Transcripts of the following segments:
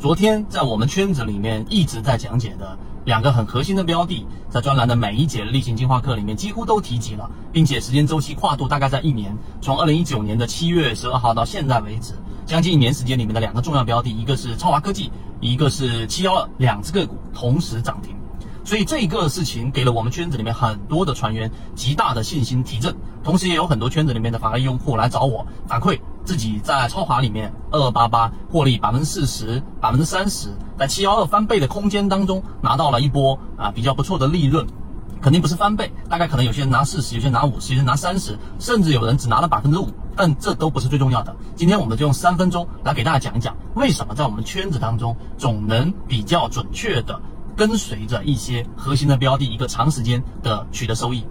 昨天在我们圈子里面一直在讲解的两个很核心的标的，在专栏的每一节例行进化课里面几乎都提及了，并且时间周期跨度大概在一年，从二零一九年的七月十二号到现在为止，将近一年时间里面的两个重要标的，一个是超华科技，一个是七幺二，两只个股同时涨停。所以这个事情给了我们圈子里面很多的船员极大的信心提振，同时也有很多圈子里面的法律用户来找我反馈自己在超华里面二二八八获利百分之四十、百分之三十，在七幺二翻倍的空间当中拿到了一波啊比较不错的利润，肯定不是翻倍，大概可能有些人拿四十，有些人拿五十，有些人拿三十，甚至有人只拿了百分之五，但这都不是最重要的。今天我们就用三分钟来给大家讲一讲，为什么在我们圈子当中总能比较准确的。跟随着一些核心的标的，一个长时间的取得收益。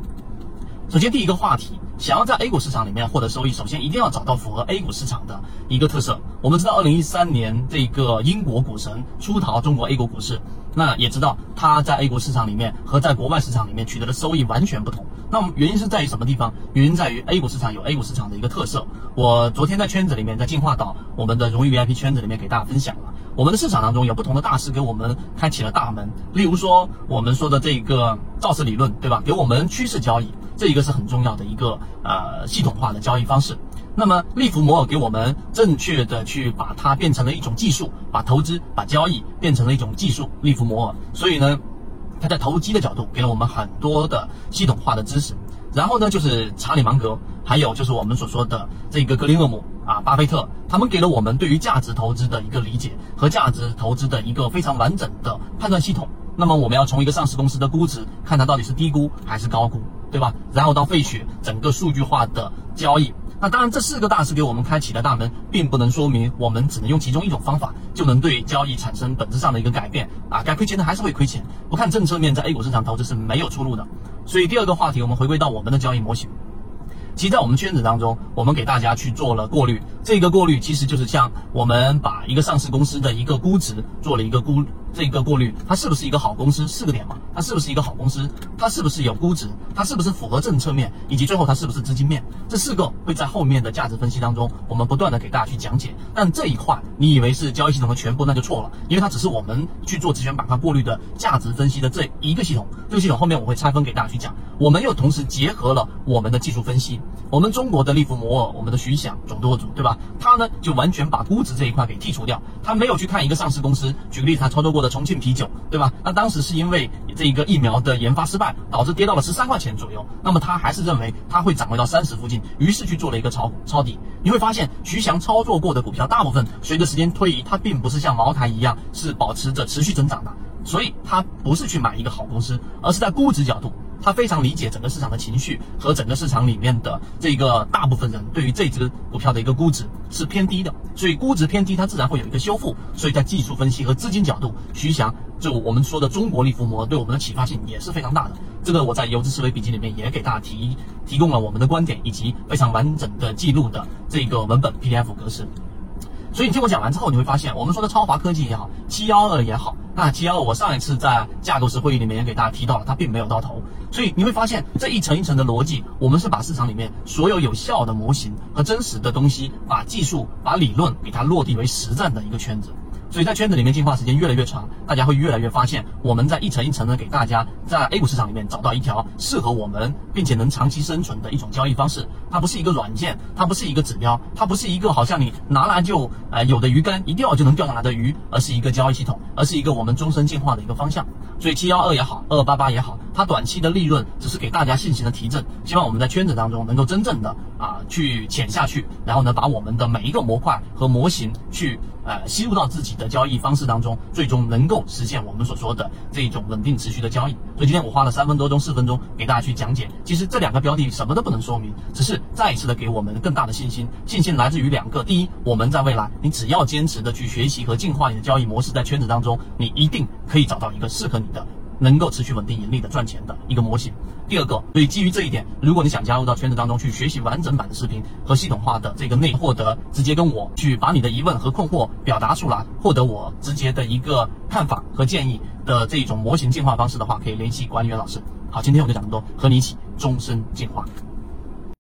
首先，第一个话题，想要在 A 股市场里面获得收益，首先一定要找到符合 A 股市场的一个特色。我们知道，二零一三年这个英国股神出逃中国 A 股股市，那也知道他在 A 股市场里面和在国外市场里面取得的收益完全不同。那么原因是在于什么地方？原因在于 A 股市场有 A 股市场的一个特色。我昨天在圈子里面，在进化岛我们的荣誉 VIP 圈子里面给大家分享了。我们的市场当中有不同的大师给我们开启了大门，例如说我们说的这个造势理论，对吧？给我们趋势交易，这一个是很重要的一个呃系统化的交易方式。那么利弗摩尔给我们正确的去把它变成了一种技术，把投资把交易变成了一种技术，利弗摩尔。所以呢，他在投机的角度给了我们很多的系统化的知识。然后呢，就是查理芒格，还有就是我们所说的这个格林厄姆啊，巴菲特，他们给了我们对于价值投资的一个理解和价值投资的一个非常完整的判断系统。那么我们要从一个上市公司的估值看它到底是低估还是高估，对吧？然后到费雪整个数据化的交易。那当然，这四个大师给我们开启的大门，并不能说明我们只能用其中一种方法就能对交易产生本质上的一个改变啊！该亏钱的还是会亏钱，不看政策面，在 A 股市场投资是没有出路的。所以第二个话题，我们回归到我们的交易模型。其实，在我们圈子当中，我们给大家去做了过滤。这个过滤其实就是像我们把一个上市公司的一个估值做了一个估，这一个过滤，它是不是一个好公司？四个点嘛，它是不是一个好公司？它是不是有估值？它是不是符合政策面？以及最后它是不是资金面？这四个会在后面的价值分析当中，我们不断的给大家去讲解。但这一块，你以为是交易系统的全部，那就错了，因为它只是我们去做直选板块过滤的价值分析的这一个系统。这个系统后面我会拆分给大家去讲。我们又同时结合了我们的技术分析。我们中国的利弗摩尔，我们的徐翔总舵主，对吧？他呢就完全把估值这一块给剔除掉，他没有去看一个上市公司。举个例子，他操作过的重庆啤酒，对吧？那当时是因为这一个疫苗的研发失败，导致跌到了十三块钱左右。那么他还是认为它会涨回到三十附近，于是去做了一个抄抄底。你会发现，徐翔操作过的股票，大部分随着时间推移，它并不是像茅台一样是保持着持续增长的。所以他不是去买一个好公司，而是在估值角度。他非常理解整个市场的情绪和整个市场里面的这个大部分人对于这只股票的一个估值是偏低的，所以估值偏低，它自然会有一个修复。所以在技术分析和资金角度，徐翔就我们说的中国利弗摩对我们的启发性也是非常大的。这个我在游资思维笔记里面也给大家提提供了我们的观点以及非常完整的记录的这个文本 PDF 格式。所以你听我讲完之后，你会发现我们说的超华科技也好，七幺二也好，那七幺我上一次在架构师会议里面也给大家提到了，它并没有到头。所以你会发现这一层一层的逻辑，我们是把市场里面所有有效的模型和真实的东西，把技术、把理论给它落地为实战的一个圈子。所以在圈子里面进化时间越来越长，大家会越来越发现，我们在一层一层的给大家在 A 股市场里面找到一条适合我们并且能长期生存的一种交易方式。它不是一个软件，它不是一个指标，它不是一个好像你拿来就呃有的鱼竿一钓就能钓上来的鱼，而是一个交易系统，而是一个我们终身进化的一个方向。所以七幺二也好，二二八八也好，它短期的利润只是给大家信心的提振，希望我们在圈子当中能够真正的啊去潜下去，然后呢把我们的每一个模块和模型去呃吸入到自己。的交易方式当中，最终能够实现我们所说的这种稳定持续的交易。所以今天我花了三分多钟、四分钟给大家去讲解。其实这两个标的什么都不能说明，只是再一次的给我们更大的信心。信心来自于两个：第一，我们在未来，你只要坚持的去学习和进化你的交易模式，在圈子当中，你一定可以找到一个适合你的。能够持续稳定盈利的赚钱的一个模型。第二个，所以基于这一点，如果你想加入到圈子当中去学习完整版的视频和系统化的这个内获得，直接跟我去把你的疑问和困惑表达出来，获得我直接的一个看法和建议的这种模型进化方式的话，可以联系管理员老师。好，今天我就讲这么多，和你一起终身进化。